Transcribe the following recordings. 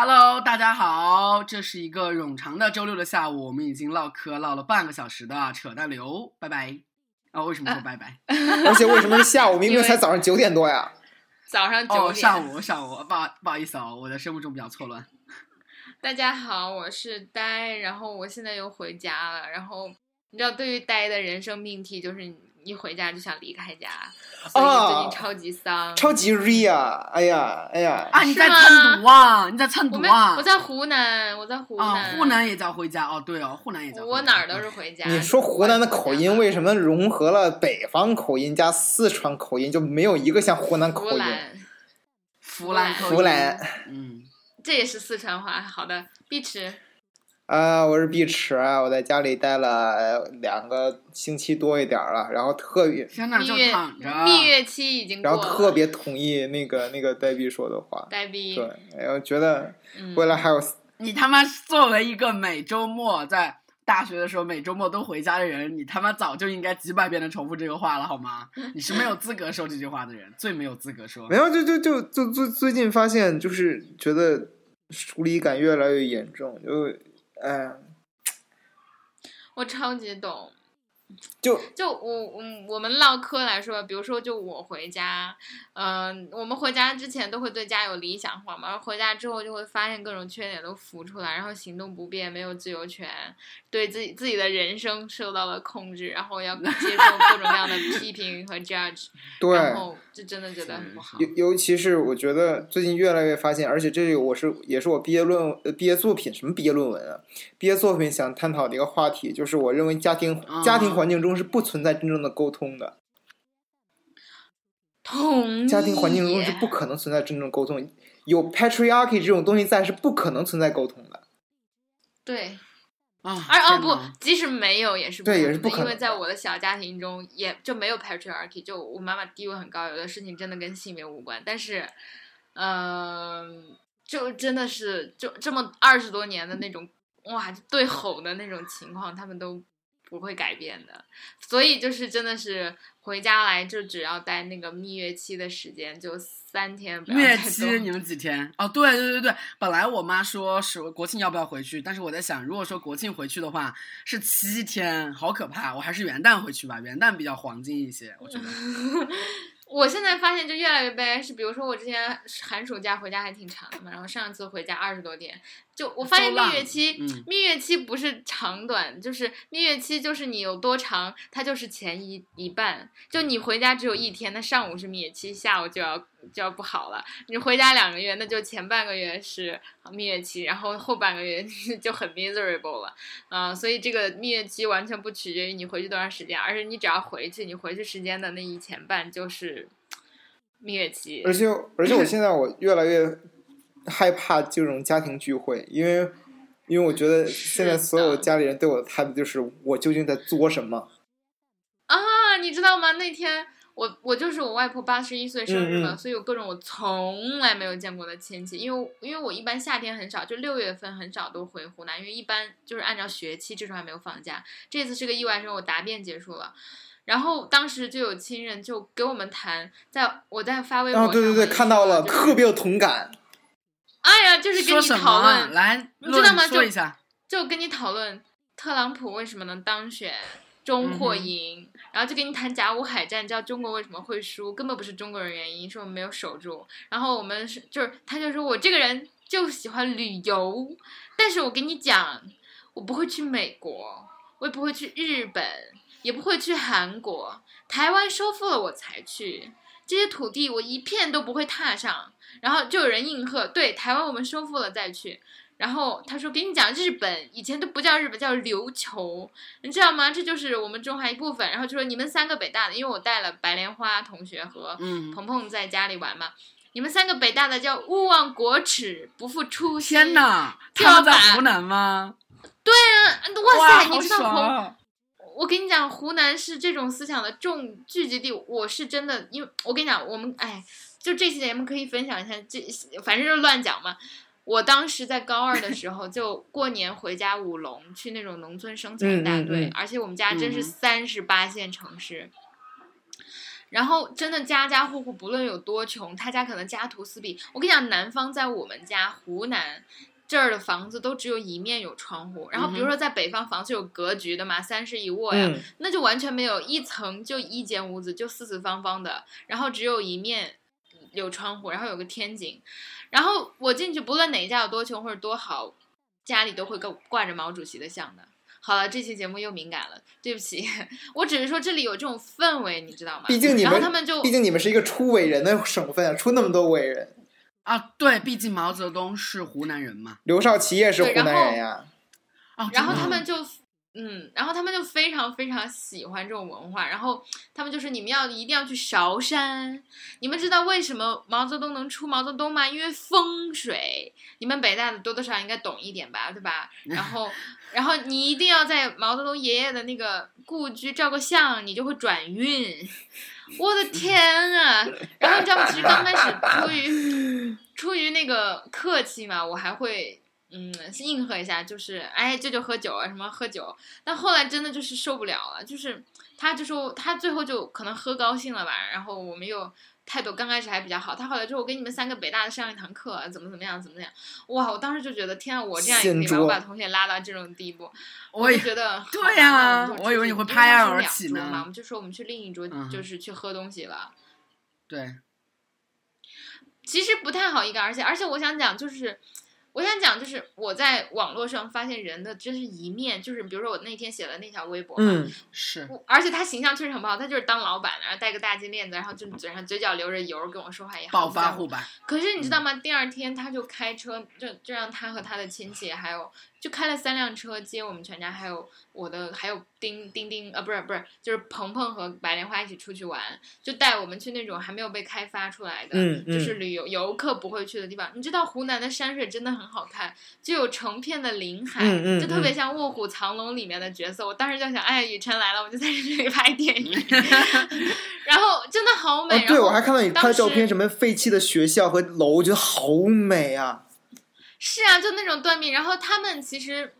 Hello，大家好，这是一个冗长的周六的下午，我们已经唠嗑唠了半个小时的扯淡流，拜拜。啊、为什么说拜拜？而且为什么是下午？明明才早上九点多呀！早上九哦，点。上午上午，不好不好意思哦，我的生物钟比较错乱。大家好，我是呆，然后我现在又回家了。然后你知道，对于呆的人生命题就是，一回家就想离开家，所以最近哦超级丧。超级 re 啊！哎呀，哎呀，啊，你在蹭毒啊？你在蹭毒啊？我在湖南，我在湖啊，南。湖南也叫回家哦，对哦，湖南也叫回家。我哪儿都是回家。你说湖南的口音为？什么融合了北方口音加四川口音，就没有一个像湖南口音？湖南，湖南湖南，嗯，这也是四川话。好的，碧池。啊，我是碧池啊，我在家里待了呃两个星期多一点儿了，然后特别，天哪，就蜜月躺着。蜜月期已经过了。然后特别同意那个那个呆逼说的话，呆逼。对，然后觉得嗯未来还有你他妈作为一个每周末在大学的时候每周末都回家的人，你他妈早就应该几百遍的重复这个话了，好吗？你是没有资格说这句话的人，最没有资格说没。有，就就就就最最近发现，就是觉得疏离感越来越严重，就嗯，我超级懂。就就我嗯我们唠嗑来说，比如说就我回家，嗯、我们回家之前都会对家有理想化嘛，然后回家之后就会发现各种缺点都浮出来，然后行动不便，没有自由权，对自己自己的人生受到了控制，然后要接受各种各样的批评和 judge，对，然后就真的觉得很不好。尤尤其是我觉得最近越来越发现，而且这个我是也是我毕业论呃毕业作品什么毕业论文啊，毕业作品想探讨的一个话题，就是我认为家庭啊家庭环境中是不存在真正的沟通的，同意家庭环境中是不可能存在真正沟通，有 patriarchy 这种东西在是不可能存在沟通的。对，啊，而哦不，即使没有也是对可能的也是不可能因为在我的小家庭中也就没有 patriarchy，就我妈妈地位很高，有的事情真的跟性别无关，但是，嗯、就真的是就这么二十多年的那种哇对吼的那种情况，他们都不会改变的，所以就是真的是回家来就只要待那个蜜月期的时间，就三天不要蜜月期你们几天？哦，对对对对，本来我妈说是国庆要不要回去，但是我在想，如果说国庆回去的话是七天，好可怕，我还是元旦回去吧，元旦比较黄金一些，我觉得。我现在发现就越来越悲哀，是比如说我之前寒暑假回家还挺长的嘛，然后上一次回家二十多天，就我发现蜜月期，嗯蜜月期不是长短，就是蜜月期就是你有多长，它就是前一一半，就你回家只有一天，那上午是蜜月期，下午就要就要不好了。你回家两个月，那就前半个月是蜜月期，然后后半个月 就很 miserable 了。啊、所以这个蜜月期完全不取决于你回去多长时间，而是你只要回去，你回去时间的那一前半就是蜜月期而。且而且我 现在我越来越害怕这种家庭聚会，因为因为我觉得现在所有家里人对我的态度就是我究竟在作什么。啊，你知道吗？那天我我就是我外婆八十一岁生日嘛，嗯嗯所以有各种我从来没有见过的亲戚。因为因为我一般夏天很少，就六月份很少都回湖南，因为一般就是按照学期，这时候还没有放假。这次是个意外生，我答辩结束了。然后当时就有亲人就给我们谈，在我在发微博啊，上，对对对，看到了，就是特别有同感。哎呀，就是跟你讨？论，来，你知道吗就论说一下。就跟你讨论特朗普为什么能当选，中或赢，然后就跟你谈甲午海战，知道中国为什么会输，根本不是中国人原因，是我们没有守住。然后我们是就是，他就说我这个人就喜欢旅游，但是我跟你讲，我不会去美国，我也不会去日本，也不会去韩国，台湾收复了我才去。这些土地我一片都不会踏上，然后就有人应和，对台湾我们收复了再去，然后他说：“给你讲，日本以前都不叫日本，叫琉球，你知道吗？这就是我们中华一部分。”然后就说：“你们三个北大的，因为我带了白莲花同学和嗯，鹏鹏在家里玩嘛，你们三个北大的叫勿忘国耻，不负初心。”天！哪，就他们在湖南吗？对啊哇，塞，你好知道爽红啊！我跟你讲，湖南是这种思想的重聚集地。我是真的，因为我跟你讲，我们哎，就这期节目可以分享一下，这反正就是乱讲嘛。我当时在高二的时候，就过年回家舞龙，去那种农村生产大队，嗯嗯嗯而且我们家真是嗯三十八线城市。然后真的家家户户不论有多穷，他家可能家徒四壁。我跟你讲，南方在我们家湖南这儿的房子都只有一面有窗户，然后比如说在北方房子有格局的嘛，三室一卧呀，嗯那就完全没有一层就一间屋子，就四四方方的，然后只有一面有窗户，然后有个天井，然后我进去，不论哪一家有多穷或者多好，家里都会挂挂着毛主席的像的。好了，这期节目又敏感了，对不起，我只是说这里有这种氛围，你知道吗？然后毕竟你们他们就毕竟你们是一个出伟人的省份啊，出那么多伟人。啊，对，毕竟毛泽东是湖南人嘛。刘少奇也是湖南人呀。哦，然后他们就，嗯，然后他们就非常非常喜欢这种文化，然后他们就说你们要一定要去韶山。你们知道为什么毛泽东能出毛泽东吗？因为风水。你们北大的多多少少应该懂一点吧，对吧？然后，然后你一定要在毛泽东爷爷的那个故居照个相，你就会转运。我的天啊！然后你知道吗？其实刚开始出于出于那个客气嘛，我还会嗯应和一下，就是哎舅舅喝酒啊什么喝酒，但后来真的就是受不了了，就是他就说他最后就可能喝高兴了吧，然后我们又。态度刚开始还比较好，他后来就我跟你们三个北大的上一堂课，怎么怎么样，怎么怎么样，哇！我当时就觉得天啊，我这样也可以把我把同学拉到这种地步，我也就觉得对呀那我以为你会拍案而起呢桌嘛，我们就说我们去另一桌，嗯就是去喝东西了。对，其实不太好一个，而且而且我想讲就是，我想讲就是我在网络上发现人的真是一面，就是比如说我那天写了那条微博嘛，嗯，是而且他形象确实很不好，他就是当老板的，然后戴个大金链子，然后就嘴上嘴角流着油跟我说话也好暴发户。吧？可是你知道吗？第二天他就开车，就就让他和他的亲戚还有就开了三辆车接我们全家，还有我的还有丁丁丁啊不是不是就是鹏鹏和白莲花一起出去玩，就带我们去那种还没有被开发出来的，嗯嗯就是旅游游客不会去的地方。你知道湖南的山水真的很好看，就有成片的林海，就特别嗯像《卧虎藏龙》里面的角色。我当时就想，哎，雨辰来了，我就在这里拍电影，然后真的好美。哦，对，我还看到你拍的照片，什么废弃的学校和楼，我觉得好美啊。是啊，就那种断臂，然后他们其实。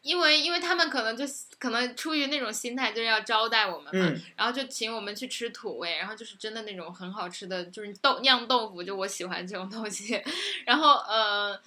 因为，因为他们可能就可能出于那种心态，就是要招待我们嘛，嗯然后就请我们去吃土味，然后就是真的那种很好吃的，就是豆酿豆腐，就我喜欢这种东西。然后呃，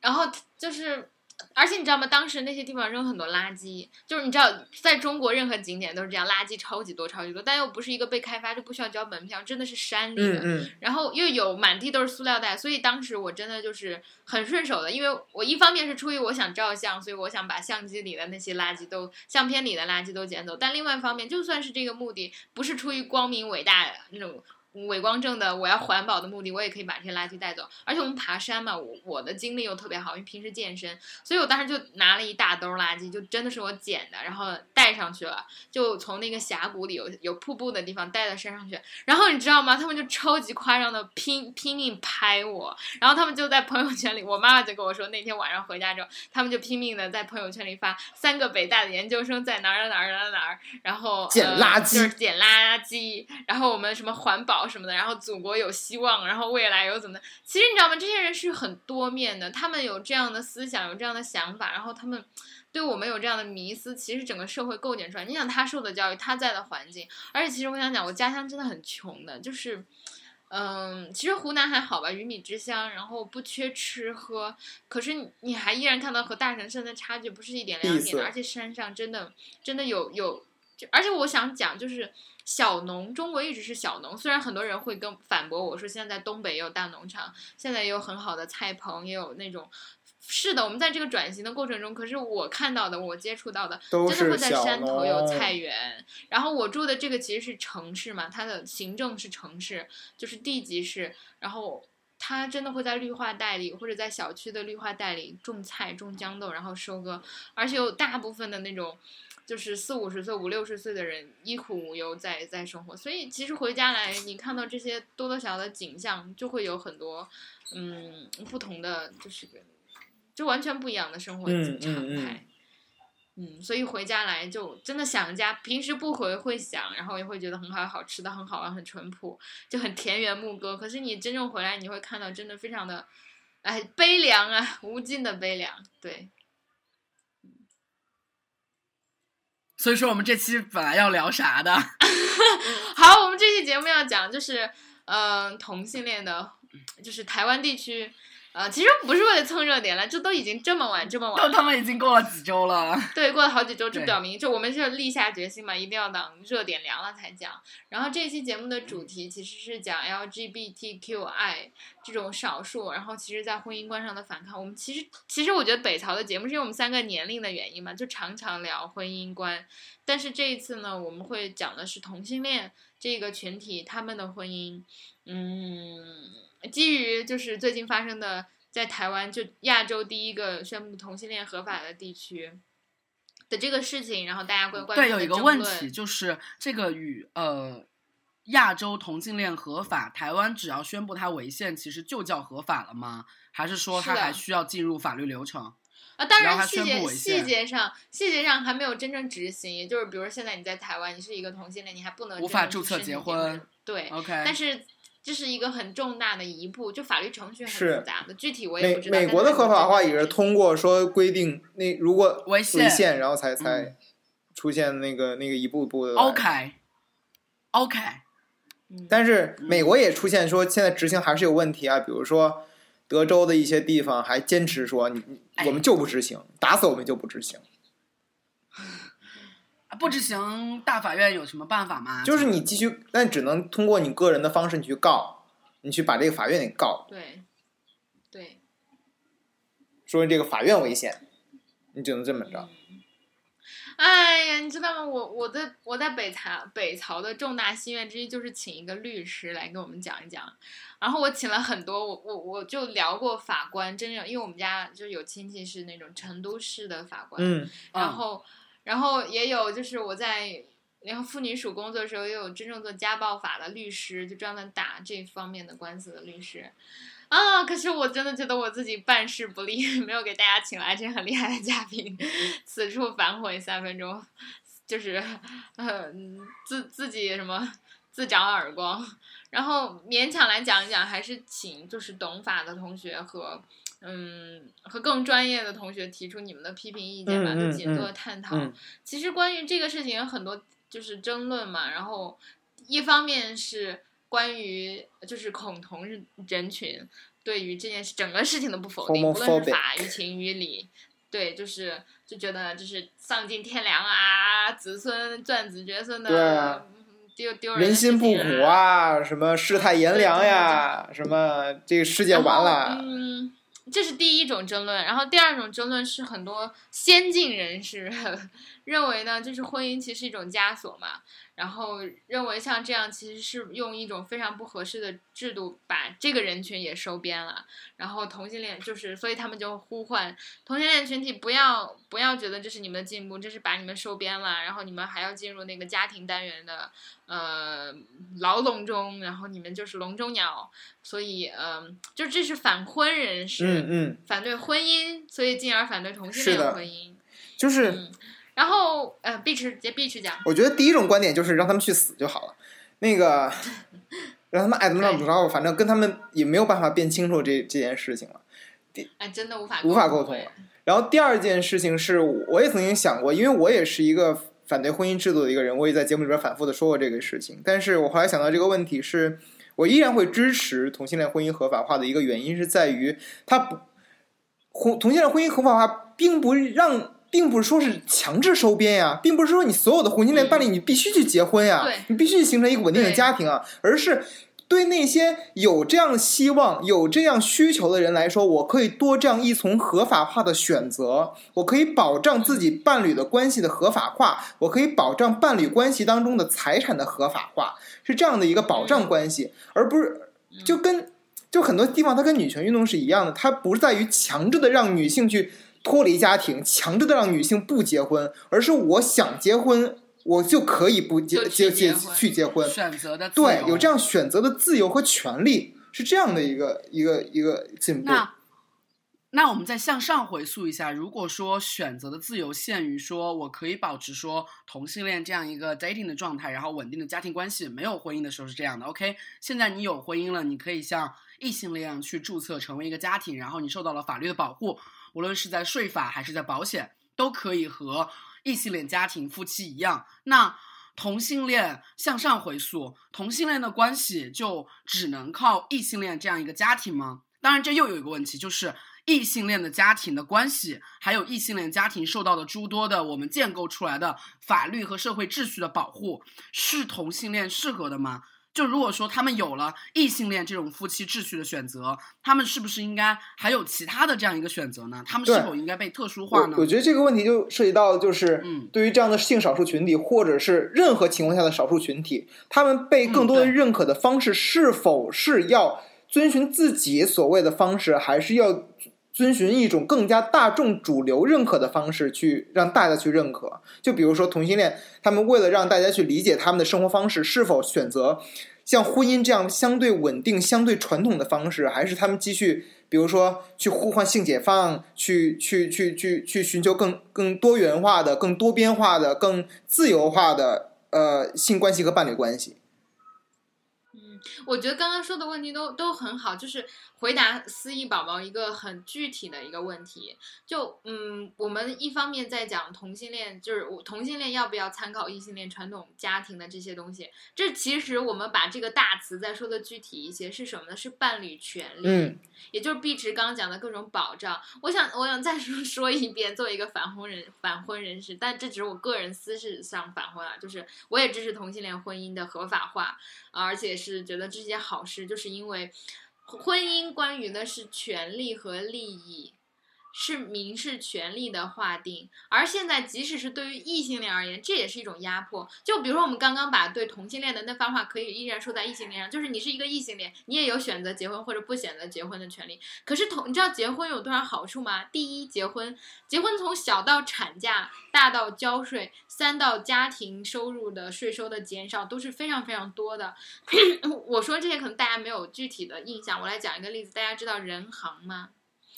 然后就是，而且你知道吗？当时那些地方扔很多垃圾，就是你知道，在中国任何景点都是这样，垃圾超级多，超级多，但又不是一个被开发，就不需要交门票，真的是山里的。嗯嗯，然后又有满地都是塑料袋，所以当时我真的就是很顺手的，因为我一方面是出于我想照相，所以我想把相机里的那些垃圾都、相片里的垃圾都捡走，但另外一方面，就算是这个目的不是出于光明伟大那种。伟光正的，我要环保的目的，我也可以把这些垃圾带走。而且我们爬山嘛，我我的精力又特别好，因为平时健身，所以我当时就拿了一大兜垃圾，就真的是我捡的，然后带上去了，就从那个峡谷里有有瀑布的地方带到山上去。然后你知道吗？他们就超级夸张的拼拼命拍我，然后他们就在朋友圈里，我妈妈就跟我说，那天晚上回家之后，他们就拼命的在朋友圈里发三个北大的研究生在哪儿哪儿哪儿哪儿，然后呃捡垃圾就是捡垃圾，然后我们什么环保什么的，然后祖国有希望，然后未来有怎么的。其实你知道吗？这些人是很多面的，他们有这样的思想，有这样的想法，然后他们。对我们有这样的迷思，其实整个社会构建出来。你想他受的教育，他在的环境，而且其实我想讲，我家乡真的很穷的，就是，嗯，其实湖南还好吧，鱼米之乡，然后不缺吃喝，可是你你还依然看到和大城市的差距不是一点两点的，而且山上真的真的有有，就而且我想讲就是。小农，中国一直是小农。虽然很多人会跟反驳我说，现在东北也有大农场，现在也有很好的菜棚，也有那种。是的，我们在这个转型的过程中，可是我看到的，我接触到的，都真的会在山头有菜园。然后我住的这个其实是城市嘛，它的行政是城市，就是地级市，然后。它真的会在绿化带里，或者在小区的绿化带里种菜、种豇豆，然后收割，而且有大部分的那种，就是四五十岁、五六十岁的人衣苦无忧在在生活。所以其实回家来，你看到这些多多少少的景象，就会有很多嗯不同的，就是就完全不一样的生活嗯常嗯嗯态。嗯，所以回家来就真的想家，平时不回会想，然后也会觉得很好，好吃的很好玩，很淳朴，就很田园牧歌。可是你真正回来，你会看到真的非常的，哎，悲凉啊，无尽的悲凉。对，所以说我们这期本来要聊啥的？好，我们这期节目要讲就是，嗯、同性恋的，就是台湾地区，呃，其实不是为了蹭热点了，这都已经这么晚这么晚都，他们已经过了几周了。对，过了好几周，这表明就我们是立下决心嘛，一定要等热点凉了才讲。然后这期节目的主题其实是讲 LGBTQI 这种少数，然后其实在婚姻观上的反抗。我们其实其实我觉得北曹的节目是因为我们三个年龄的原因嘛，就常常聊婚姻观。但是这一次呢，我们会讲的是同性恋这个群体他们的婚姻，嗯，基于就是最近发生的。在台湾就亚洲第一个宣布同性恋合法的地区的这个事情，然后大家关关对，有一个问题就是这个与呃亚洲同性恋合法，台湾只要宣布它违宪，其实就叫合法了吗？还是说它还需要进入法律流程？啊，当然细节细节上细节上还没有真正执行，也就是比如现在你在台湾，你是一个同性恋，你还不能无真正去法注册结结婚，对，OK，但是。这是一个很重大的一步，就法律程序很是复杂的，具体我也美不知道。美国的合法化也是通。过说规定那如果违宪违宪，然后才才嗯出现那个那个一步一步的。OK OK，嗯但是美国也出现说现在执行还是有问题啊，比如说德州的一些地方还坚持说你我们就不执行，打死我们就不执行。不执行，大法院有什么办法吗？就是你继续，但只能通过你个人的方式你去告，你去把这个法院给告，对，对，说这个法院危险，你只能这么着。哎呀，你知道吗？我我的我在北曹北曹的重大心愿之一就是请一个律师来给我们讲一讲。然后我请了很多，我我我就聊过法官，真正因为我们家就有亲戚是那种成都市的法官，嗯，然后然后也有就是我在然后妇女署工作的时候，也有真正做家暴法的律师，就专门打这方面的官司的律师。啊！可是我真的觉得我自己办事不力，没有给大家请来这很厉害的嘉宾，此处反悔三分钟，就是呃自自己什么自找耳光，然后勉强来讲一讲，还是请就是懂法的同学和嗯和更专业的同学提出你们的批评意见吧，嗯嗯就紧做探讨。嗯其实关于这个事情有很多就是争论嘛，然后一方面是关于就是恐同人群对于这件事整个事情的不否定，无论是法于情于理，对，就是就觉得就是丧尽天良啊，子孙断子绝孙的，丢丢人人心不古啊，什么世态炎凉呀，什么这个世界完了，嗯，这是第一种争论，然后第二种争论是很多先进人士 认为呢，就是婚姻其实是一种枷锁嘛，然后认为像这样其实是用一种非常不合适的制度把这个人群也收编了，然后同性恋就是，所以他们就呼唤同性恋群体不要不要觉得这是你们的进步，这是把你们收编了，然后你们还要进入那个家庭单元的呃牢笼中，然后你们就是笼中鸟，所以嗯、呃就这是反婚人士，嗯嗯，反对婚姻，所以进而反对同性恋婚姻。就是嗯，然后呃，碧池接 B 区讲，我觉得第一种观点就是让他们去死就好了，那个 让他们爱怎么着怎么着，反正跟他们也没有办法辩清楚这这件事情了。哎，真的无法无法沟通哎了然后第二件事情是，我也曾经想过，因为我也是一个反对婚姻制度的一个人，我也在节目里边反复的说过这个事情。但是我后来想到这个问题是，我依然会支持同性恋婚姻合法化的一个原因是在于，它不婚同性恋婚姻合法化并不让。并不是说是强制收编呀，并不是说你所有的同性恋伴侣你必须去结婚呀，对。你必须形成一个稳定的家庭啊，而是对那些有这样希望、有这样需求的人来说，我可以多这样一从合法化的选择，我可以保障自己伴侣的关系的合法化，我可以保障伴侣关系当中的财产的合法化，是这样的一个保障关系，而不是就跟就很多地方它跟女权运动是一样的，它不是在于强制的让女性去脱离家庭，强制的让女性不结婚，而是我想结婚。我就可以不结结结去结婚，选择的自由对，有这样选择的自由和权利，是这样的一个一个一个进步。那那我们再向上回溯一下，如果说选择的自由限于说我可以保持说同性恋这样一个 dating 的状态，然后稳定的家庭关系，没有婚姻的时候是这样的。OK，现在你有婚姻了，你可以像异性恋去注册成为一个家庭，然后你受到了法律的保护，无论是在税法还是在保险，都可以和异性恋家庭夫妻一样，那同性恋向上回溯，同性恋的关系就只能靠异性恋这样一个家庭吗？当然，这又有一个问题，就是异性恋的家庭的关系，还有异性恋家庭受到的诸多的我们建构出来的法律和社会秩序的保护，是同性恋适合的吗？就如果说他们有了异性恋这种夫妻秩序的选择，他们是不是应该还有其他的这样一个选择呢？他们是否应该被特殊化呢我？我觉得这个问题就涉及到，就是嗯对于这样的性少数群体，或者是任何情况下的少数群体，他们被更多的嗯对认可的方式，是否是要遵循自己所谓的方式，还是要遵循一种更加大众主流认可的方式去让大家去认可？就比如说同性恋，他们为了让大家去理解他们的生活方式，是否选择像婚姻这样相对稳定、相对传统的方式，还是他们继续，比如说去呼唤性解放，去 去去去去寻求更更多元化的、更多边化的、更自由化的呃性关系和伴侣关系。我觉得刚刚说的问题都都很好，就是回答思怡宝宝一个很具体的一个问题。就嗯，我们一方面在讲同性恋，就是我同性恋要不要参考异性恋传统家庭的这些东西。这其实我们把这个大词再说的具体一些，是什么呢？是伴侣权利。嗯，也就是碧池刚刚讲的各种保障。我想，我想再 说说一遍，作为一个反婚人反婚人士，但这只是我个人私事上反婚啊，就是我也支持同性恋婚姻的合法化，而且是觉得这是件好事，就是因为婚姻关于的是权利和利益。是民事权利的划定，而现在即使是对于异性恋而言，这也是一种压迫。就比如说我们刚刚把对同性恋的那番话，可以依然说在异性恋上，就是你是一个异性恋，你也有选择结婚或者不选择结婚的权利。可是同，你知道结婚有多少好处吗？第一，结婚，结婚从小到产假，大到交税，三到家庭收入的税收的减少，都是非常非常多的。我说这些可能大家没有具体的印象，我来讲一个例子，大家知道人行吗？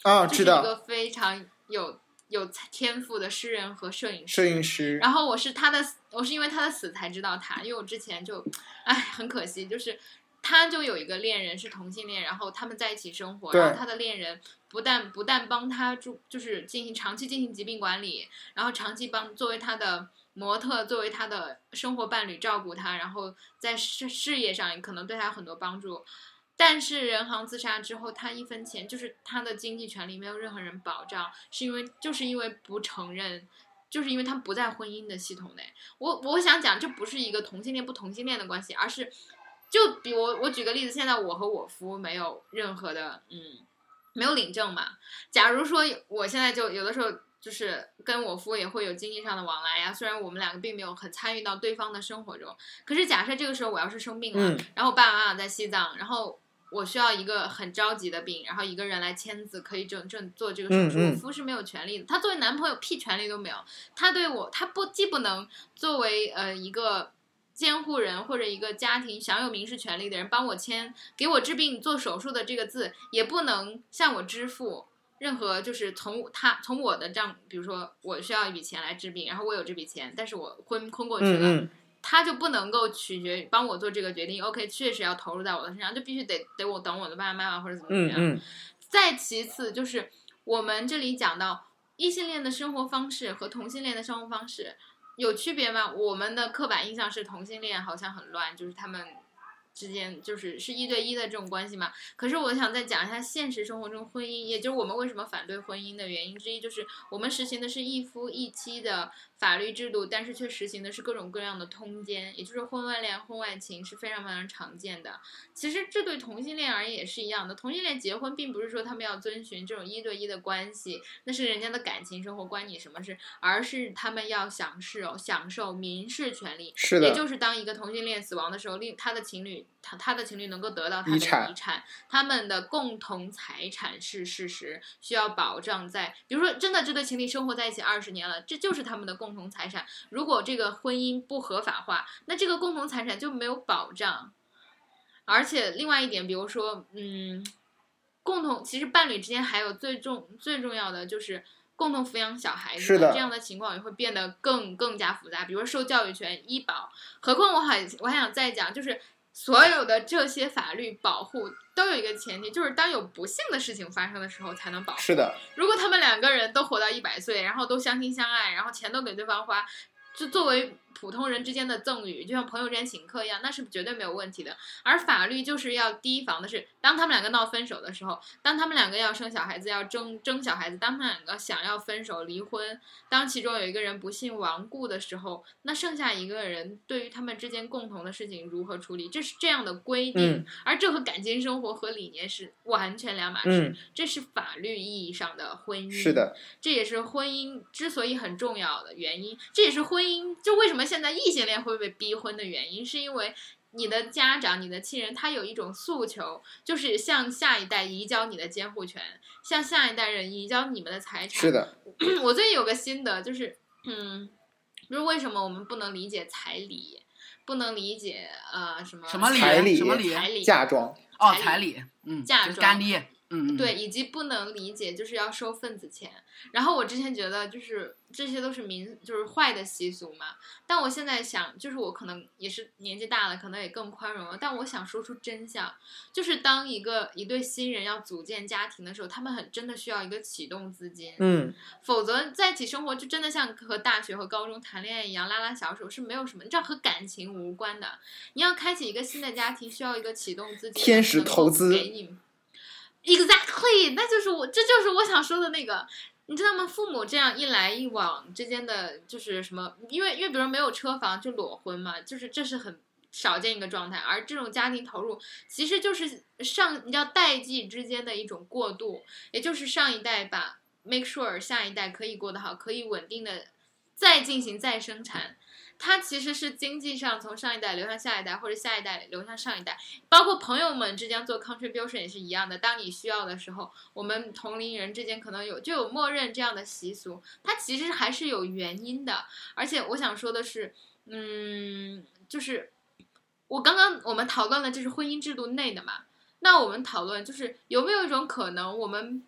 啊，知道，一个非常有有天赋的诗人和摄影师。摄影师，然后我是他的，我是因为他的死才知道他，因为我之前就，哎，很可惜，就是他就有一个恋人是同性恋，然后他们在一起生活，然后他的恋人不但不但帮他住，就是进行长期进行疾病管理，然后长期帮作为他的模特，作为他的生活伴侣照顾他，然后在事事业上也可能对他有很多帮助。但是任航自杀之后，他一分钱就是他的经济权利没有任何人保障，是因为就是因为不承认，就是因为他不在婚姻的系统内。我我想讲，这不是一个同性恋不同性恋的关系，而是就比我我举个例子，现在我和我夫没有任何的嗯没有领证嘛。假如说我现在就有的时候就是跟我夫也会有经济上的往来呀，虽然我们两个并没有很参与到对方的生活中，可是假设这个时候我要是生病了，嗯然后我爸爸妈妈在西藏，然后。我需要一个很着急的病，然后一个人来签字，可以正正做这个手术。嗯嗯我夫是没有权利的，他作为男朋友屁权利都没有。他对我，他不既不能作为呃一个监护人或者一个家庭享有民事权利的人帮我签给我治病做手术的这个字，也不能向我支付任何就是从他从我的账，比如说我需要一笔钱来治病，然后我有这笔钱，但是我昏昏过去了，他就不能够取决帮我做这个决定。OK，确实要投入在我的身上，就必须得得我等我的爸爸妈妈或者怎么怎么样。嗯嗯，再其次就是我们这里讲到异性恋的生活方式和同性恋的生活方式有区别吗？我们的刻板印象是同性恋好像很乱，就是他们之间就是是一对一的这种关系嘛。可是我想再讲一下现实生活中婚姻，也就是我们为什么反对婚姻的原因之一，就是我们实行的是一夫一妻的法律制度，但是却实行的是各种各样的通奸，也就是婚外恋、婚外情是非常非常常见的。其实这对同性恋而言也是一样的。同性恋结婚并不是说他们要遵循这种一对一的关系，那是人家的感情生活，关你什么事？而是他们要享受享受民事权利，是的也就是当一个同性恋死亡的时候，另他的情侣他他的情侣能够得到他的遗产遗产，他们的共同财产是事实，需要保障在。比如说，真的这对情侣生活在一起二十年了，这就是他们的共同财产。如果这个婚姻不合法化，那这个共同财产就没有保障。而且另外一点，比如说，嗯，共同其实伴侣之间还有最重最重要的就是共同抚养小孩子的这样的情况也会变得更更加复杂。比如说受教育权、医保，何况我还我还想再讲，就是所有的这些法律保护都有一个前提，就是当有不幸的事情发生的时候才能保护。是的，如果他们两两个人都活到一百岁，然后都相亲相爱，然后钱都给对方花，就作为普通人之间的赠与，就像朋友之间请客一样，那是绝对没有问题的。而法律就是要提防的是，当他们两个闹分手的时候，当他们两个要生小孩子、要争争小孩子，当他们两个想要分手离婚，当其中有一个人不幸亡故的时候，那剩下一个人对于他们之间共同的事情如何处理，这是这样的规定。嗯而这和感情生活和理念是完全两码事，嗯，这是法律意义上的婚姻。是的，这也是婚姻之所以很重要的原因，这也是婚姻就为什么现在异性恋会被逼婚的原因，是因为你的家长、你的亲人他有一种诉求，就是向下一代移交你的监护权，向下一代人移交你们的财产。是的，我最近有个心得，就是嗯，就是为什么我们不能理解彩礼，不能理解呃什么什么礼？彩礼什么礼？彩礼嫁妆，哦，彩彩礼，嗯，嫁妆干爹，嗯嗯，对，，以及不能理解就是要收份子钱。然后我之前觉得就是这些都是民就是坏的习俗嘛，但我现在想，就是我可能也是年纪大了，可能也更宽容了。但我想说出真相，就是当一个一对新人要组建家庭的时候，他们很真的需要一个启动资金，嗯，否则在一起生活就真的像和大学和高中谈恋爱一样拉拉小手是没有什么，你知道和感情无关的。你要开启一个新的家庭，需要一个启动资金，天使投资给你。Exactly，那就是我，这就是我想说的那个，你知道吗？父母这样一来一往之间的，就是什么？因为因为比如说没有车房就裸婚嘛，就是这是很少见一个状态。而这种家庭投入，其实就是上你知道代际之间的一种过渡，也就是上一代把 make sure 下一代可以过得好，可以稳定的再进行再生产。它其实是经济上从上一代流向下一代，或者下一代流向上一代，包括朋友们之间做 contribution 也是一样的。当你需要的时候，我们同龄人之间可能有就有默认这样的习俗，它其实还是有原因的。而且我想说的是，嗯，就是我刚刚我们讨论的这是婚姻制度内的嘛，那我们讨论就是有没有一种可能，我们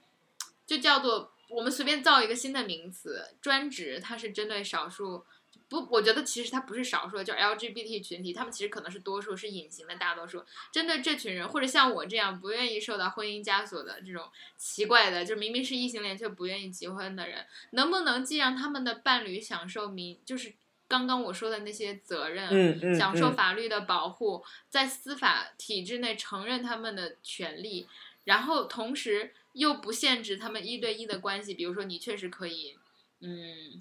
就叫做我们随便造一个新的名词，专职它是针对少数。不，我觉得其实他不是少数，就 LGBT 群体，他们其实可能是多数，是隐形的大多数。针对这群人，或者像我这样不愿意受到婚姻枷锁的这种奇怪的，就明明是异性恋却不愿意结婚的人，能不能既让他们的伴侣享受民，就是刚刚我说的那些责任，嗯嗯，享受嗯法律的保护，在司法体制内承认他们的权利，然后同时又不限制他们一对一的关系，比如说你确实可以，嗯，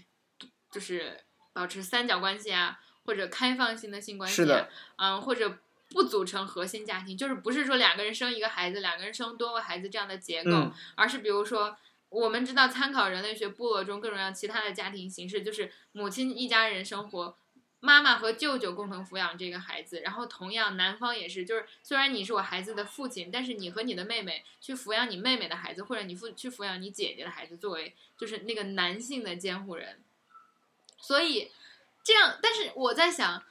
就是保持三角关系啊，或者开放性的性关系、啊，嗯，或者不组成核心家庭，就是不是说两个人生一个孩子，两个人生多个孩子这样的结构，嗯而是比如说。我们知道，参考人类学部落中各种各样其他的家庭形式，就是母亲一家人生活，妈妈和舅舅共同抚养这个孩子，然后同样男方也是，就是虽然你是我孩子的父亲，但是你和你的妹妹去抚养你妹妹的孩子，或者你父去抚养你姐姐的孩子，作为就是那个男性的监护人。所以这样，但是我在想，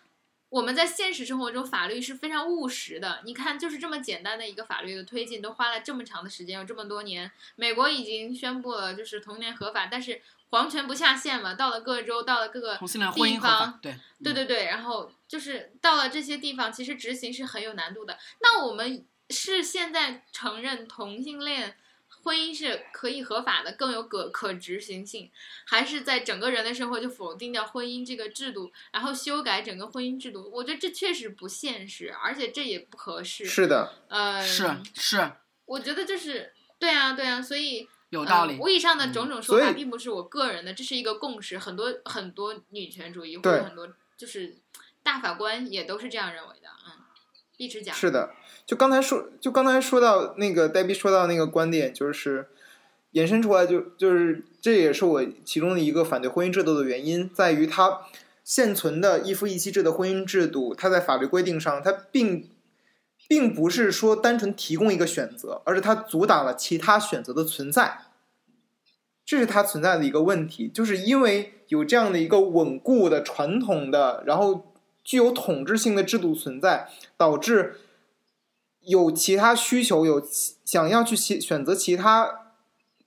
我们在现实生活中法律是非常务实的。你看，就是这么简单的一个法律的推进，都花了这么长的时间，有这么多年。美国已经宣布了，就是同年合法，但是皇权不下线嘛，到了各州，到了各个同性恋婚姻对对对对，然后就是到了这些地方，其实执行是很有难度的。那我们是现在承认同性恋婚姻是可以合法的，更有可可执行性，还是在整个人的社会就否定掉婚姻这个制度，然后修改整个婚姻制度？我觉得这确实不现实，而且这也不合适。是的，呃，是是我觉得就是对啊对啊，所以。有道理嗯。我以上的嗯种种说法并不是我个人的，这是一个共识，很多很多女权主义或者很多就是大法官也都是这样认为的。嗯，一直讲是的，就刚才说，就刚才说到那个黛比说到那个观点，就是延伸出来就就是这也是我其中的一个反对婚姻制度的原因，在于它现存的一夫一妻制的婚姻制度，它在法律规定上，它并并不是说单纯提供一个选择，而是它阻挡了其他选择的存在。这是它存在的一个问题，就是因为有这样的一个稳固的传统的，然后具有统治性的制度存在，导致有其他需求、有想要去选择其他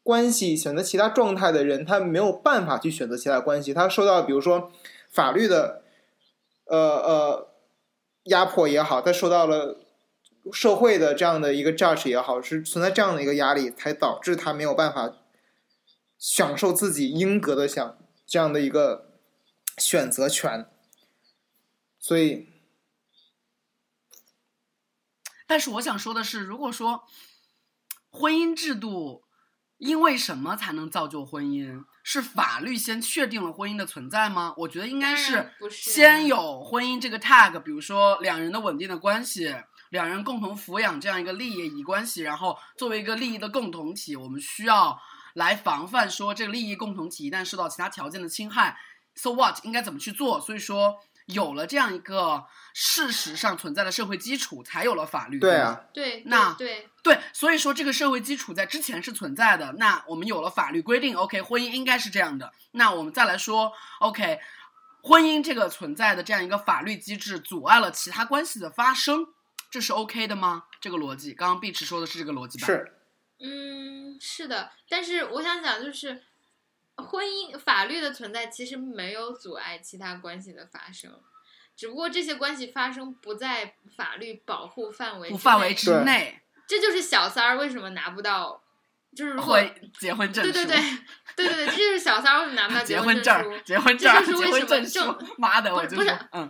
关系、选择其他状态的人，他没有办法去选择其他关系，他受到比如说法律的呃呃压迫也好，他受到了社会的这样的一个 judge 也好，是存在这样的一个压力，才导致他没有办法享受自己应得的享这样的一个选择权。所以，但是我想说的是，如果说婚姻制度因为什么才能造就婚姻？是法律先确定了婚姻的存在吗？我觉得应该是先有婚姻这个 tag，比如说两人的稳定的关系，两人共同抚养这样一个利益关系，然后作为一个利益的共同体，我们需要来防范说这个利益共同体一旦受到其他条件的侵害，so what 应该怎么去做？所以说有了这样一个事实上存在的社会基础，才有了法律。对啊，对，那对对，所以说这个社会基础在之前是存在的。那我们有了法律规定，OK，婚姻应该是这样的。那我们再来说，OK，婚姻这个存在的这样一个法律机制，阻碍了其他关系的发生，这是 OK 的吗？这个逻辑，刚刚碧池说的是这个逻辑吧？是嗯，是的，但是我想讲就是，婚姻法律的存在其实没有阻碍其他关系的发生，只不过这些关系发生不在法律保护范围之内不范围之内这就是小三儿为什么拿不到，就是如果会结婚证书，对对对对对对，这就是小三儿为什么拿不到 结婚婚证书，。结婚证，这就是为什么结婚证，妈的，我不是不是，嗯，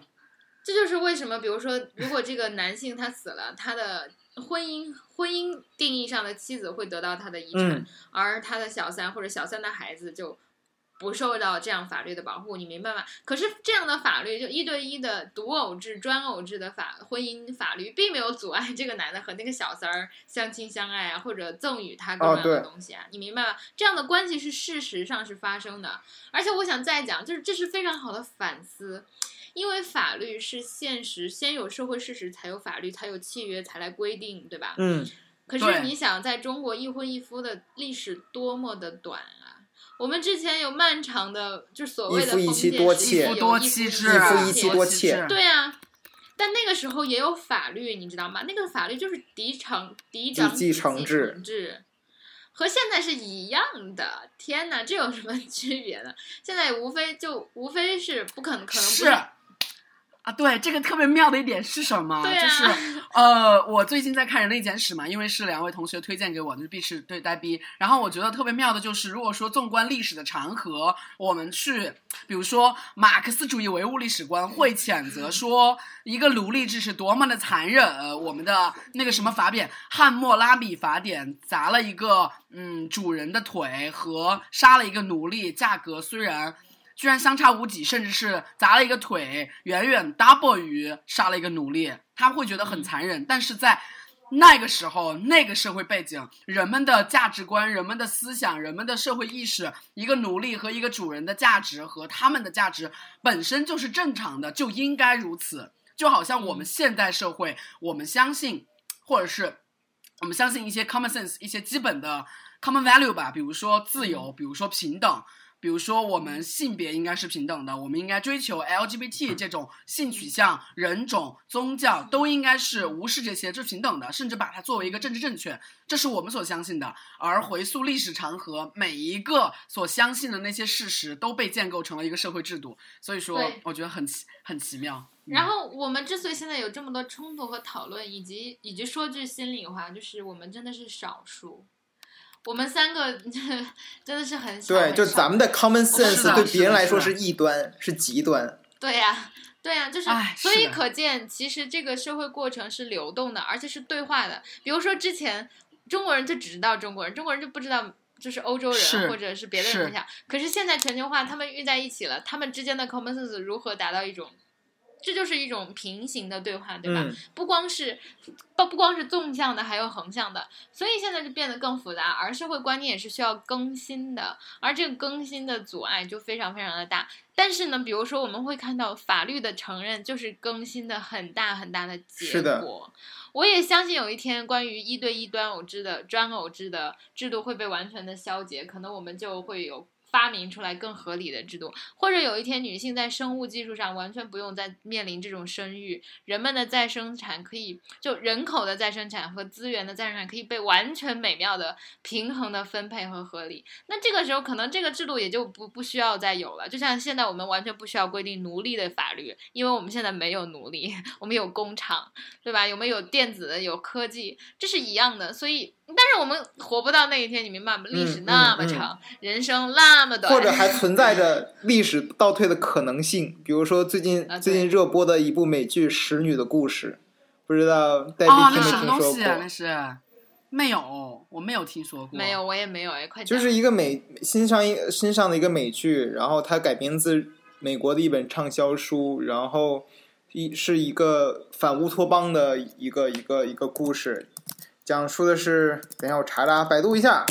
这就是为什么，比如说，如果这个男性他死了，他的婚姻婚姻定义上的妻子会得到他的遗产，嗯而他的小三或者小三的孩子就不受到这样法律的保护，你明白吗？可是这样的法律，就一对一的独偶制、专偶制的法婚姻法律，并没有阻碍这个男的和那个小三儿相亲相爱啊，或者赠予他各种各样的东西啊，你明白吗？这样的关系是事实上是发生的，而且我想再讲，就是这是非常好的反思。因为法律是现实，先有社会事实，才有法律，才有契约，才来规定，对吧？嗯，可是你想，在中国一婚一夫的历史多么的短啊！我们之前有漫长的，就所谓的封妻多妻建时期有一夫多妻制，一夫一妻妻多妾妻对啊，但那个时候也有法律，你知道吗？那个法律就是嫡长嫡长继子继承制承制，和现在是一样的。天哪，这有什么 区别呢？现在无非就无非是不可能，可能不是啊，对，这个特别妙的一点是什么？对啊就是 呃，我最近在看《人类简史》嘛，因为是两位同学推荐给我的，就是必是对呆逼。然后我觉得特别妙的就是，如果说纵观历史的长河，我们去，比如说马克思主义唯物历史观会谴责说一个奴隶制是多么的残忍。呃我们的那个什么法典《汉谟拉比法典》砸了一个嗯主人的腿和杀了一个奴隶，价格虽然。居然相差无几，甚至是砸了一个腿，远远 double 于杀了一个奴隶，他会觉得很残忍。但是在那个时候，那个社会背景，人们的价值观、人们的思想、人们的社会意识，一个奴隶和一个主人的价值和他们的价值本身就是正常的，就应该如此。就好像我们现代社会，我们相信，或者是我们相信一些 common sense，一些基本的 common value 吧，比如说自由，比如说平等。比如说，我们性别应该是平等的，我们应该追求 LGBT 这种性取向、人种、宗教都应该是无视这些，是平等的，甚至把它作为一个政治正确，这是我们所相信的。而回溯历史长河，每一个所相信的那些事实都被建构成了一个社会制度，所以说，我觉得很奇很奇妙。嗯然后我们之所以现在有这么多冲突和讨论，以及以及说句心里话，就是我们真的是少数。我们三个真的 是很。对，就咱们的 common sense 对别人来说是异端，是极端。对呀、对呀、就是哎，所以可见，其实这个社会过程是流动的，而且是对话的。比如说之前中国人就只知道中国人，中国人就不知道就是欧洲人或者是别的人是怎么想。可是现在全球化，他们遇在一起了，他们之间的 common sense 如何达到一种，这就是一种平行的对话，对吧？嗯，不光是不不光是纵向的，还有横向的，所以现在就变得更复杂，而社会观念也是需要更新的，而这个更新的阻碍就非常非常的大。但是呢，比如说我们会看到法律的承认就是更新的很大很大的结果。我也相信有一天，关于一对一端偶制的专偶制的制度会被完全的消解，可能我们就会有发明出来更合理的制度，或者有一天女性在生物技术上完全不用再面临这种生育，人们的再生产可以就人口的再生产和资源的再生产可以被完全美妙的平衡的分配和合理。那这个时候可能这个制度也就不不需要再有了。就像现在我们完全不需要规定奴隶的法律，因为我们现在没有奴隶，我们有工厂，对吧？我们有电子有科技，这是一样的。所以，是我们活不到那一天，你明白吗？历史嗯那么嗯长，人生那么短，或者还存在着历史倒退的可能性。比如说最近啊最近热播的一部美剧《使女的故事》，不知道戴啊，比听没那什么东听说过？西啊？那是没有，我没有听说过。没有，我也没有哎，快就是一个美新上一新上的一个美剧，然后它改编自美国的一本畅销书，然后一是一个反乌托邦的一个一个一个故事，讲述的是，等一下我查查，百度一下。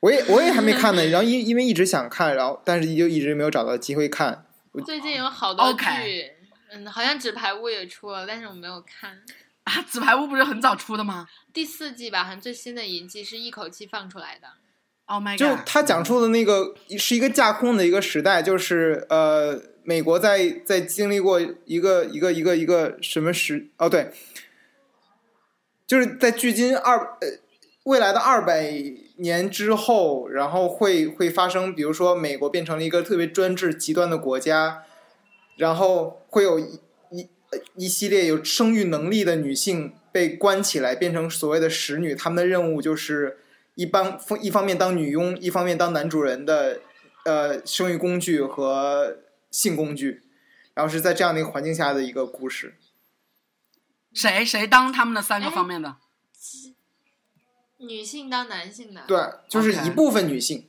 我也我也还没看呢，然后因因为一直想看，然后但是就一直没有找到机会看。最近有好多剧，嗯，好像纸牌屋也出了，但是我没有看。啊，纸牌屋不是很早出的吗第四季吧，好像最新的一季是一口气放出来的。？Oh my 就 god！就他讲述的那个是一个架空的一个时代，就是呃，美国在在经历过一个一个一个一个什么时哦对，就是在距今二呃未来的二百年之后，然后会会发生，比如说美国变成了一个特别专制极端的国家，然后会有一一一系列有生育能力的女性被关起来，变成所谓的使女，她们的任务就是。一帮一方面当女佣，一方面当男主人的呃生育工具和性工具，然后是在这样的一个环境下的一个故事。谁谁当他们的三个哎方面的？女性当男性的，对，就是一部分女性。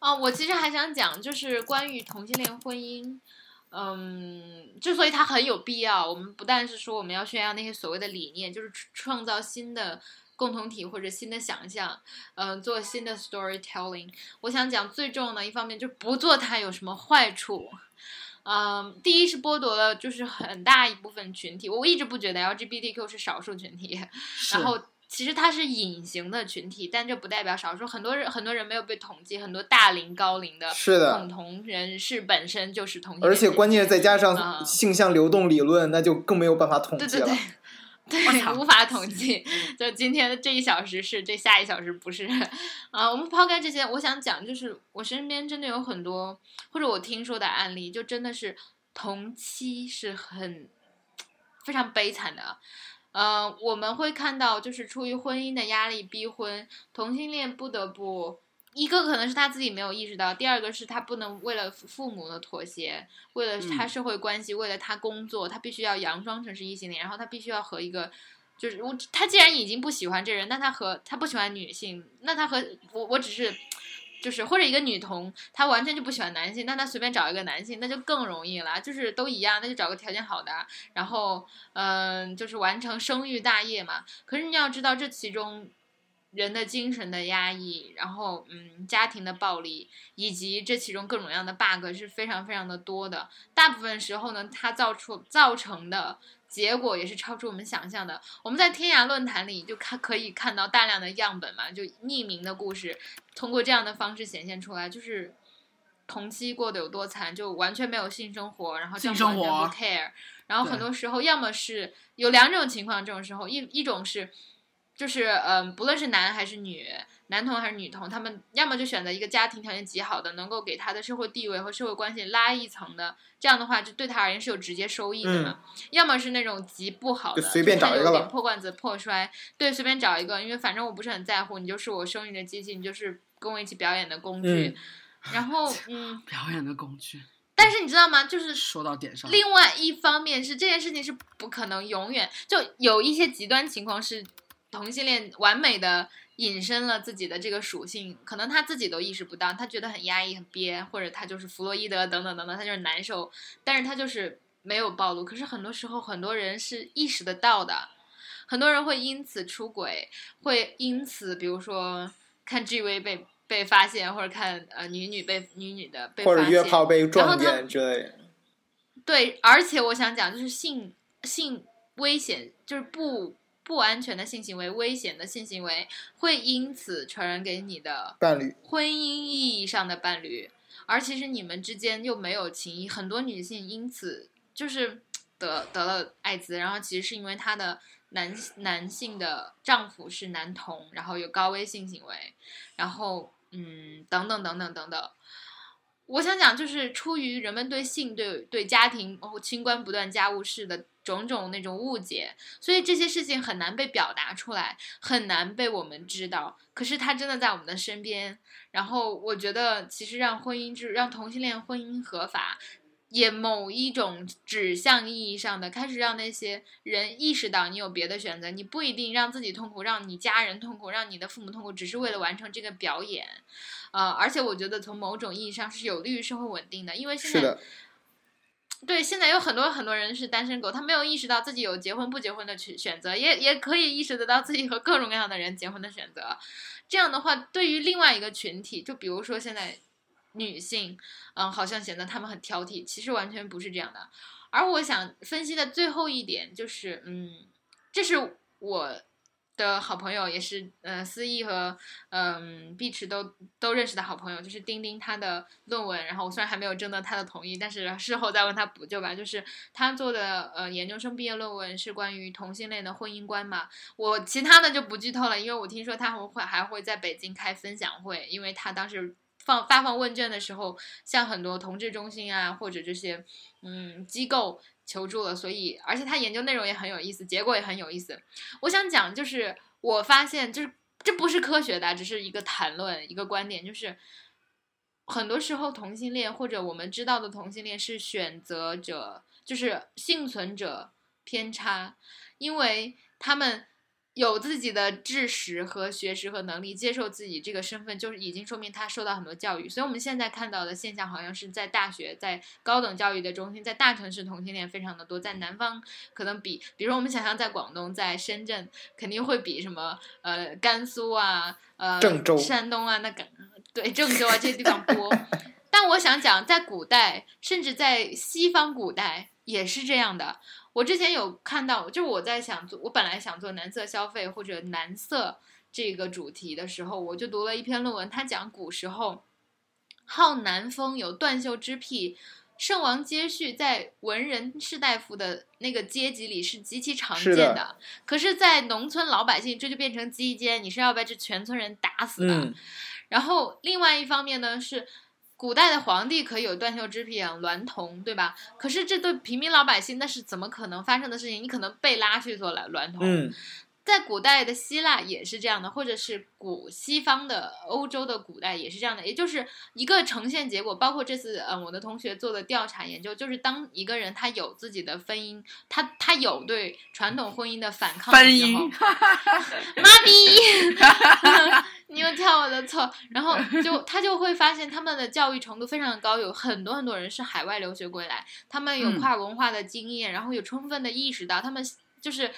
哦，我其实还想讲，就是关于同性恋婚姻，嗯，之所以它很有必要，我们不但是说我们要宣扬那些所谓的理念，就是创造新的共同体或者新的想象，嗯、做新的 storytelling。我想讲最重要的一方面就是不做它有什么坏处。嗯，第一是剥夺了就是很大一部分群体，我一直不觉得 LGBTQ 是少数群体，然后其实它是隐形的群体，但这不代表少数。很多人很多人没有被统计，很多大龄高龄的是的共同人士本身就是同性而且关键是再加啊上性向流动理论，那就更没有办法统计了。对对对。对，无法统计。就今天的这一小时是，这下一小时不是。啊，我们抛开这些，我想讲，就是我身边真的有很多，或者我听说的案例，就真的是同期是很非常悲惨的。呃，我们会看到，就是出于婚姻的压力逼婚，同性恋不得不，一个可能是他自己没有意识到，第二个是他不能为了父父母的妥协，为了他嗯社会关系，为了他工作，他必须要佯装成是异性恋，然后他必须要和一个。就是我，他既然已经不喜欢这人，那他和他不喜欢女性，那他和我，我只是，就是或者一个女同，他完全就不喜欢男性，那他随便找一个男性，那就更容易了，就是都一样，那就找个条件好的，然后嗯、就是完成生育大业嘛。可是你要知道，这其中人的精神的压抑，然后嗯，家庭的暴力，以及这其中各种各样的 bug 是非常非常的多的。大部分时候呢，它造出造成的结果也是超出我们想象的。我们在天涯论坛里就看可以看到大量的样本嘛，就匿名的故事，通过这样的方式显现出来，就是同期过得有多惨，就完全没有性生活，然后性生活不 care，然后很多时候要么是有两种情况，这种时候一一种是。就是嗯，不论是男还是女，男同还是女同，他们要么就选择一个家庭条件极好的，能够给他的社会地位和社会关系拉一层的，这样的话就对他而言是有直接收益的嘛。要么是那种极不好的，就随便是他有点找一个了破罐子破摔，对，随便找一个，因为反正我不是很在乎，你就是我生育的机器，你就是跟我一起表演的工具。然后 嗯，表演的工具，但是你知道吗？就是说到点上。另外一方面是这件事情是不可能永远就有一些极端情况是同性恋完美的隐身了自己的这个属性，可能他自己都意识不到，他觉得很压抑、很憋，或者他就是弗洛伊德等等等等，他就是难受，但是他就是没有暴露。可是很多时候，很多人是意识得到的，很多人会因此出轨，会因此比如说看 GV 被。被发现，或者看呃女女被女女的被或者约炮被撞见之类的。对，而且我想讲，就是性性危险，就是不不安全的性行为、危险的性行为，会因此传染给你的伴侣，婚姻意义上的伴侣，而其实你们之间又没有情谊。很多女性因此就是得得了艾滋，然后其实是因为她的男男性的丈夫是男同，然后有高危性行为，然后嗯等等等等等等。我想讲，就是出于人们对性、对对家庭、哦清官不断家务事的种种那种误解，所以这些事情很难被表达出来，很难被我们知道。可是它真的在我们的身边。然后我觉得，其实让婚姻制、让同性恋婚姻合法，也某一种指向意义上的开始让那些人意识到，你有别的选择，你不一定让自己痛苦，让你家人痛苦，让你的父母痛苦，只是为了完成这个表演。呃，而且我觉得从某种意义上是有利于社会稳定的，因为现在。对，现在有很多很多人是单身狗，他没有意识到自己有结婚不结婚的去选择，也也可以意识得到自己和各种各样的人结婚的选择。这样的话，对于另外一个群体，就比如说现在女性，嗯，好像显得他们很挑剔，其实完全不是这样的。而我想分析的最后一点就是，嗯，这是我。的好朋友也是，呃，思义和嗯碧池都都认识的好朋友，就是丁丁他的论文，然后我虽然还没有征得他的同意，但是事后再问他补救吧。就是他做的呃研究生毕业论文是关于同性恋的婚姻观嘛，我其他的就不剧透了，因为我听说他会还会在北京开分享会，因为他当时放发放问卷的时候，像很多同志中心啊或者这些嗯机构。求助了，所以而且他研究内容也很有意思，结果也很有意思。我想讲就是，我发现就是这不是科学的，只是一个谈论，一个观点，就是很多时候同性恋或者我们知道的同性恋是选择者，就是幸存者偏差，因为他们。有自己的知识和学识和能力，接受自己这个身份，就是已经说明他受到很多教育。所以，我们现在看到的现象，好像是在大学、在高等教育的中心，在大城市同性恋非常的多。在南方，可能比，比如我们想象在广东、在深圳，肯定会比什么呃甘肃啊、呃郑州、山东啊，那个对郑州啊这些地方多。但我想讲，在古代，甚至在西方古代也是这样的。我之前有看到，就我在想做，我本来想做男色消费或者男色这个主题的时候，我就读了一篇论文，他讲古时候好男风有断袖之癖，圣王接续在文人士大夫的那个阶级里是极其常见的，可是，在农村老百姓这就变成鸡奸，你是要被这全村人打死的。然后另外一方面呢是。古代的皇帝可以有断袖之癖啊，娈童，对吧？可是这对平民老百姓，那是怎么可能发生的事情？你可能被拉去做娈娈童。在古代的希腊也是这样的，或者是古西方的欧洲的古代也是这样的，也就是一个呈现结果。包括这次，嗯，我的同学做的调查研究，就是当一个人他有自己的婚姻，他他有对传统婚姻的反抗的时候，妈咪，你又跳我的错，然后就他就会发现他们的教育程度非常的高，有很多很多人是海外留学归来，他们有跨文化的经验，然后有充分的意识到他们就是。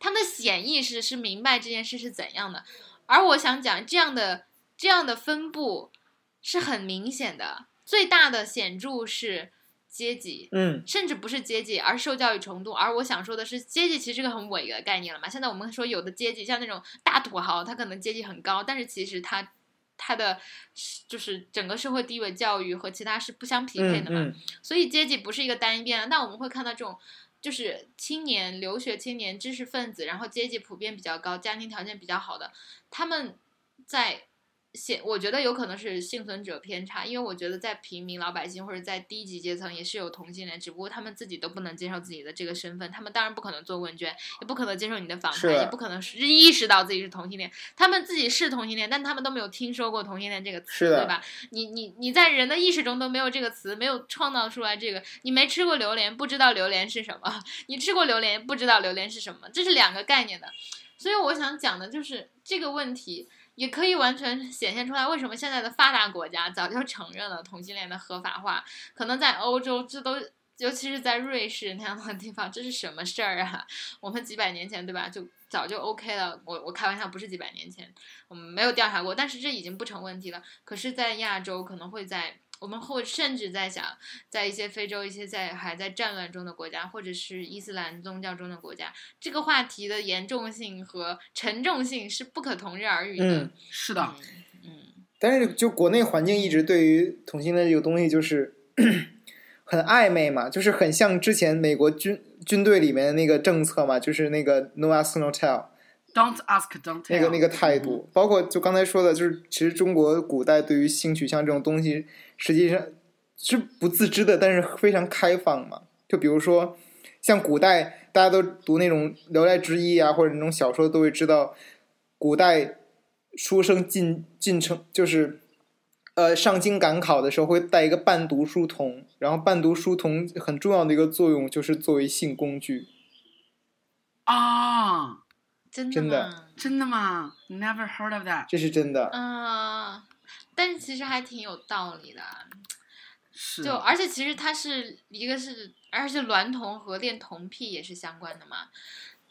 他们的潜意识是明白这件事是怎样的，而我想讲这样的这样的分布是很明显的，最大的显著是阶级，嗯，甚至不是阶级，而受教育程度。而我想说的是，阶级其实是个很伪的概念了嘛。现在我们说有的阶级，像那种大土豪，他可能阶级很高，但是其实他他的就是整个社会地位、教育和其他是不相匹配的嘛。所以阶级不是一个单一变量。那我们会看到这种。就是青年留学青年知识分子，然后阶级普遍比较高，家庭条件比较好的，他们在。现我觉得有可能是幸存者偏差，因为我觉得在平民老百姓或者在低级阶层也是有同性恋，只不过他们自己都不能接受自己的这个身份，他们当然不可能做问卷，也不可能接受你的访谈，也不可能是意识到自己是同性恋。他们自己是同性恋，但他们都没有听说过同性恋这个词，对吧？你你你在人的意识中都没有这个词，没有创造出来这个，你没吃过榴莲，不知道榴莲是什么；你吃过榴莲，不知道榴莲是什么，这是两个概念的。所以我想讲的就是这个问题。也可以完全显现出来，为什么现在的发达国家早就承认了同性恋的合法化？可能在欧洲，这都尤其是在瑞士那样的地方，这是什么事儿啊？我们几百年前，对吧？就早就 OK 了。我我开玩笑，不是几百年前，我们没有调查过，但是这已经不成问题了。可是，在亚洲，可能会在。我们会甚至在想，在一些非洲、一些在还在战乱中的国家，或者是伊斯兰宗教中的国家，这个话题的严重性和沉重性是不可同日而语的。嗯，是的，嗯。但是，就国内环境一直对于同性恋这个东西就是 很暧昧嘛，就是很像之前美国军军队里面的那个政策嘛，就是那个 No ask no tell。Don't ask, don't tell。那个那个态度，包括就刚才说的，就是其实中国古代对于性取向这种东西，实际上是不自知的，但是非常开放嘛。就比如说，像古代大家都读那种《聊斋志异》啊，或者那种小说，都会知道，古代书生进进城就是，呃，上京赶考的时候会带一个伴读书童，然后伴读书童很重要的一个作用就是作为性工具。啊，真的真的吗？真的吗？Never heard of that。这是真的。嗯，但是其实还挺有道理的。是，就而且其实它是一个是，而且娈童和恋童癖也是相关的嘛。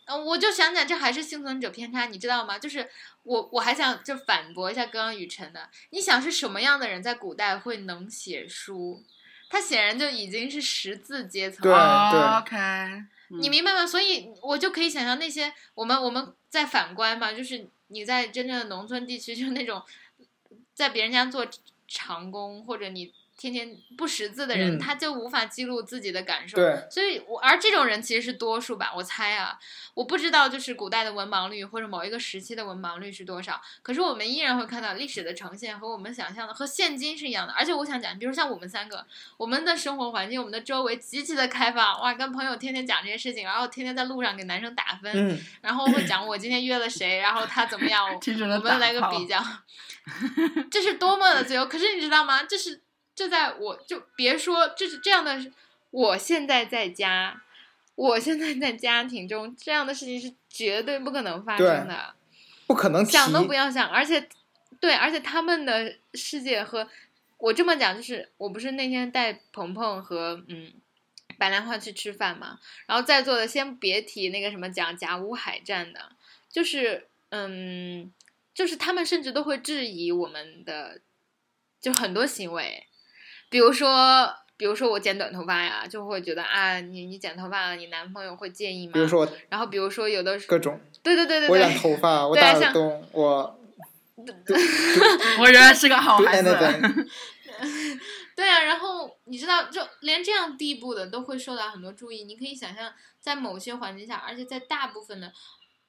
呃，我就想讲，这还是幸存者偏差，你知道吗？就是我我还想就反驳一下刚刚雨辰的，你想是什么样的人在古代会能写书？他显然就已经是识字阶层对了。对哦 OK，你明白吗？所以我就可以想象那些我们我们在反观嘛，就是你在真正的农村地区，就是那种在别人家做长工或者你天天不识字的人，嗯他就无法记录自己的感受。对，所以我而这种人其实是多数吧，我猜啊，我不知道就是古代的文盲率或者某一个时期的文盲率是多少，可是我们依然会看到历史的呈现和我们想象的和现今是一样的。而且我想讲，比如像我们三个，我们的生活环境，我们的周围极其的开放，哇，跟朋友天天讲这些事情，然后天天在路上给男生打分，嗯，然后会讲我今天约了谁，然后他怎么样，我们来个比较，这是多么的自由。可是你知道吗？这是这在我就别说这是这样的，我现在在家，我现在在家庭中，这样的事情是绝对不可能发生的，不可能提。想都不要想。而且，对，而且他们的世界和我这么讲，就是我不是那天带鹏鹏和嗯。白兰花去吃饭嘛，然后在座的先别提那个什么讲甲午海战的，就是嗯，就是他们甚至都会质疑我们的，就很多行为，比如说，比如说我剪短头发呀，就会觉得啊，你你剪头发，你男朋友会介意吗？比如说然后比如说有的时各种，对对对对我染，头发，我打耳洞，我 我原来是个好孩子。对啊，然后你知道，就连这样地步的都会受到很多注意。你可以想象，在某些环境下，而且在大部分的，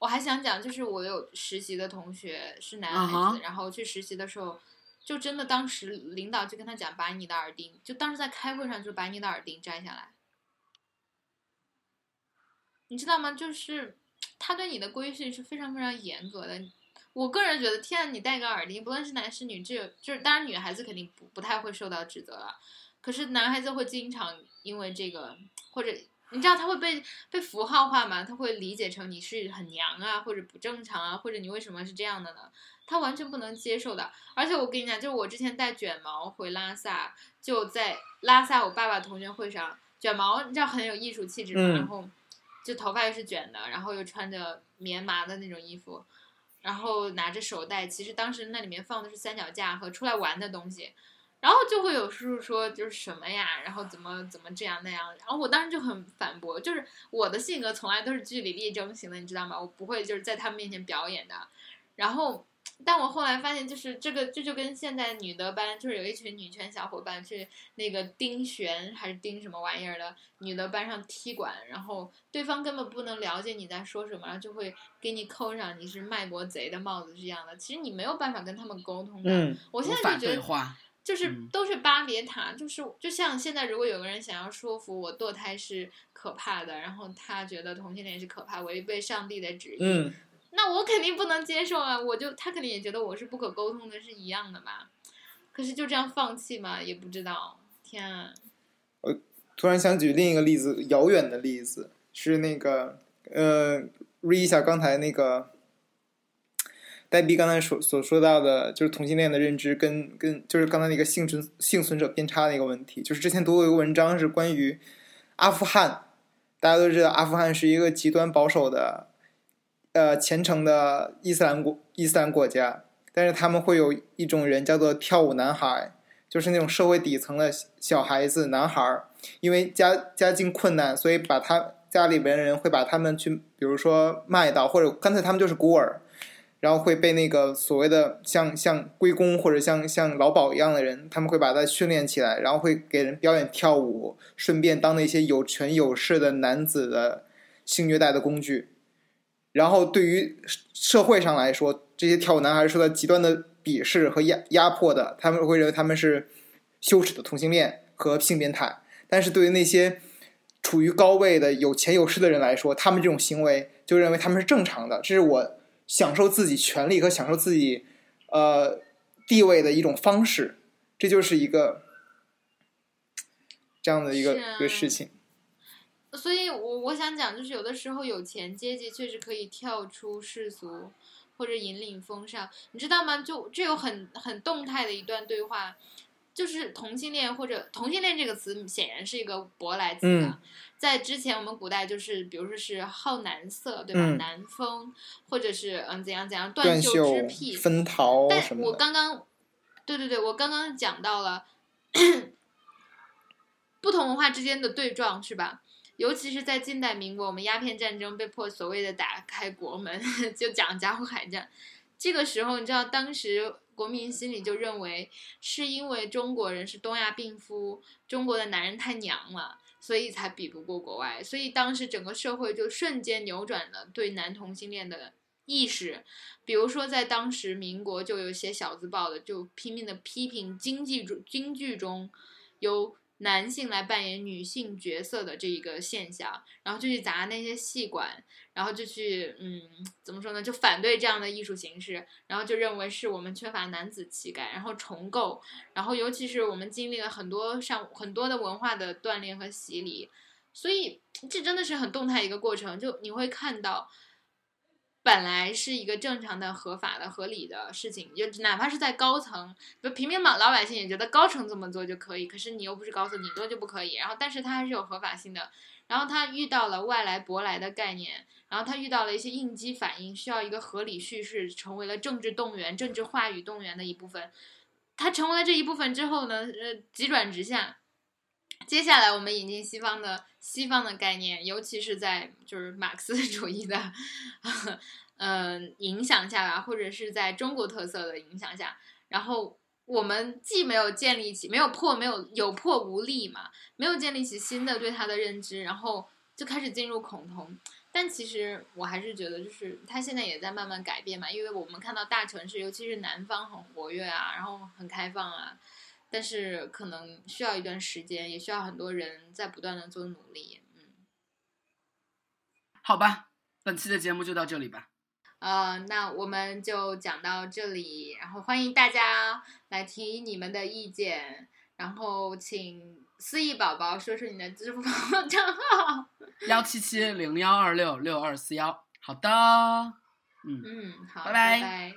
我还想讲，就是我有实习的同学是男孩子然后去实习的时候，就真的当时领导就跟他讲，把你的耳钉，就当时在开会上就把你的耳钉摘下来。你知道吗？就是他对你的规训是非常非常严格的。我个人觉得，天啊，你戴个耳钉，不论是男是女，这就是当然女孩子肯定不不太会受到指责了，可是男孩子会经常因为这个或者你知道他会被被符号化嘛？他会理解成你是很娘啊，或者不正常啊，或者你为什么是这样的呢？他完全不能接受的。而且我跟你讲，就是我之前带卷毛回拉萨，就在拉萨我爸爸同学会上，卷毛你知道很有艺术气质嘛，嗯然后就头发又是卷的，然后又穿着棉麻的那种衣服，然后拿着手袋，其实当时那里面放的是三脚架和出来玩的东西。然后就会有叔叔说就是什么呀，然后怎么怎么这样那样，然后我当时就很反驳，就是我的性格从来都是据理力争型的，你知道吗？我不会就是在他们面前表演的。然后，但我后来发现，就是这个这就跟现在女德班，就是有一群女权小伙伴去那个丁璇还是丁什么玩意儿的女德班上踢馆，然后对方根本不能了解你在说什么，然后就会给你扣上你是卖国贼的帽子是这样的。其实你没有办法跟他们沟通的。嗯，我现在就觉得。就是嗯都是巴别塔，就是就像现在，如果有个人想要说服我堕胎是可怕的，然后他觉得同性恋是可怕，违背上帝的旨意，嗯，那我肯定不能接受啊！我就他肯定也觉得我是不可沟通的，是一样的吧？可是就这样放弃嘛，也不知道。天啊！我突然想举另一个例子，遥远的例子是那个呃，re 一下刚才那个黛比刚才所所说到的，就是同性恋的认知跟跟就是刚才那个幸存幸存者偏差的一个问题。就是之前读过一个文章，是关于阿富汗，大家都知道阿富汗是一个极端保守的呃虔诚的伊斯兰国伊斯兰国家，但是他们会有一种人叫做跳舞男孩，就是那种社会底层的小孩子男孩。因为家家境困难，所以把他家里边人会把他们去，比如说卖到，或者干脆他们就是孤儿，然后会被那个所谓的像像龟公或者像像老鸨一样的人，他们会把他训练起来，然后会给人表演跳舞，顺便当那些有权有势的男子的性虐待的工具。然后对于社会上来说，这些跳舞男孩受到极端的鄙视和压压迫的，他们会认为他们是羞耻的同性恋和性变态。但是对于那些处于高位的有钱有势的人来说，他们这种行为就认为他们是正常的，这是我享受自己权利和享受自己呃地位的一种方式，这就是一个这样的一个、啊一个事情。所以我我想讲，就是有的时候有钱阶级确实可以跳出世俗，或者引领风尚，你知道吗？就这有很很动态的一段对话，就是同性恋或者同性恋这个词显然是一个舶来词在之前我们古代就是比如说是好男色，对吧？嗯男风，或者是嗯怎样怎样断袖袖之癖，分桃但我什么的，刚刚，对对对，我刚刚讲到了 不同文化之间的对撞，是吧？尤其是在近代民国，我们鸦片战争被迫所谓的打开国门，就讲甲午海战。这个时候，你知道，当时国民心里就认为，是因为中国人是东亚病夫，中国的男人太娘了，所以才比不过国外。所以当时整个社会就瞬间扭转了对男同性恋的意识。比如说，在当时民国就有写小字报的，就拼命的批评京剧中京剧中有男性来扮演女性角色的这一个现象，然后就去砸那些戏馆，然后就去嗯怎么说呢，就反对这样的艺术形式，然后就认为是我们缺乏男子气概，然后重构，然后尤其是我们经历了很多上很多的文化的锻炼和洗礼，所以这真的是很动态一个过程，就你会看到。本来是一个正常的、合法的、合理的事情，就哪怕是在高层，就平民老老百姓也觉得高层这么做就可以，可是你又不是高层，你做就不可以。然后，但是它还是有合法性的。然后他遇到了外来舶来的概念，然后他遇到了一些应激反应，需要一个合理叙事，成为了政治动员、政治话语动员的一部分。他成为了这一部分之后呢，呃，急转直下。接下来我们引进西方的西方的概念，尤其是在就是马克思主义的，嗯、影响下吧，或者是在中国特色的影响下，然后我们既没有建立起，没有破，没有有破无立嘛，没有建立起新的对它的认知，然后就开始进入恐同。但其实我还是觉得，就是它现在也在慢慢改变嘛，因为我们看到大城市，尤其是南方很活跃啊，然后很开放啊，但是可能需要一段时间，也需要很多人在不断的做努力。嗯，好吧，本期的节目就到这里吧。呃，那我们就讲到这里，然后欢迎大家来提你们的意见，然后请思义宝宝说出你的支付宝账号。幺七七零幺二六六二四幺，好的，嗯。嗯，好，拜拜拜拜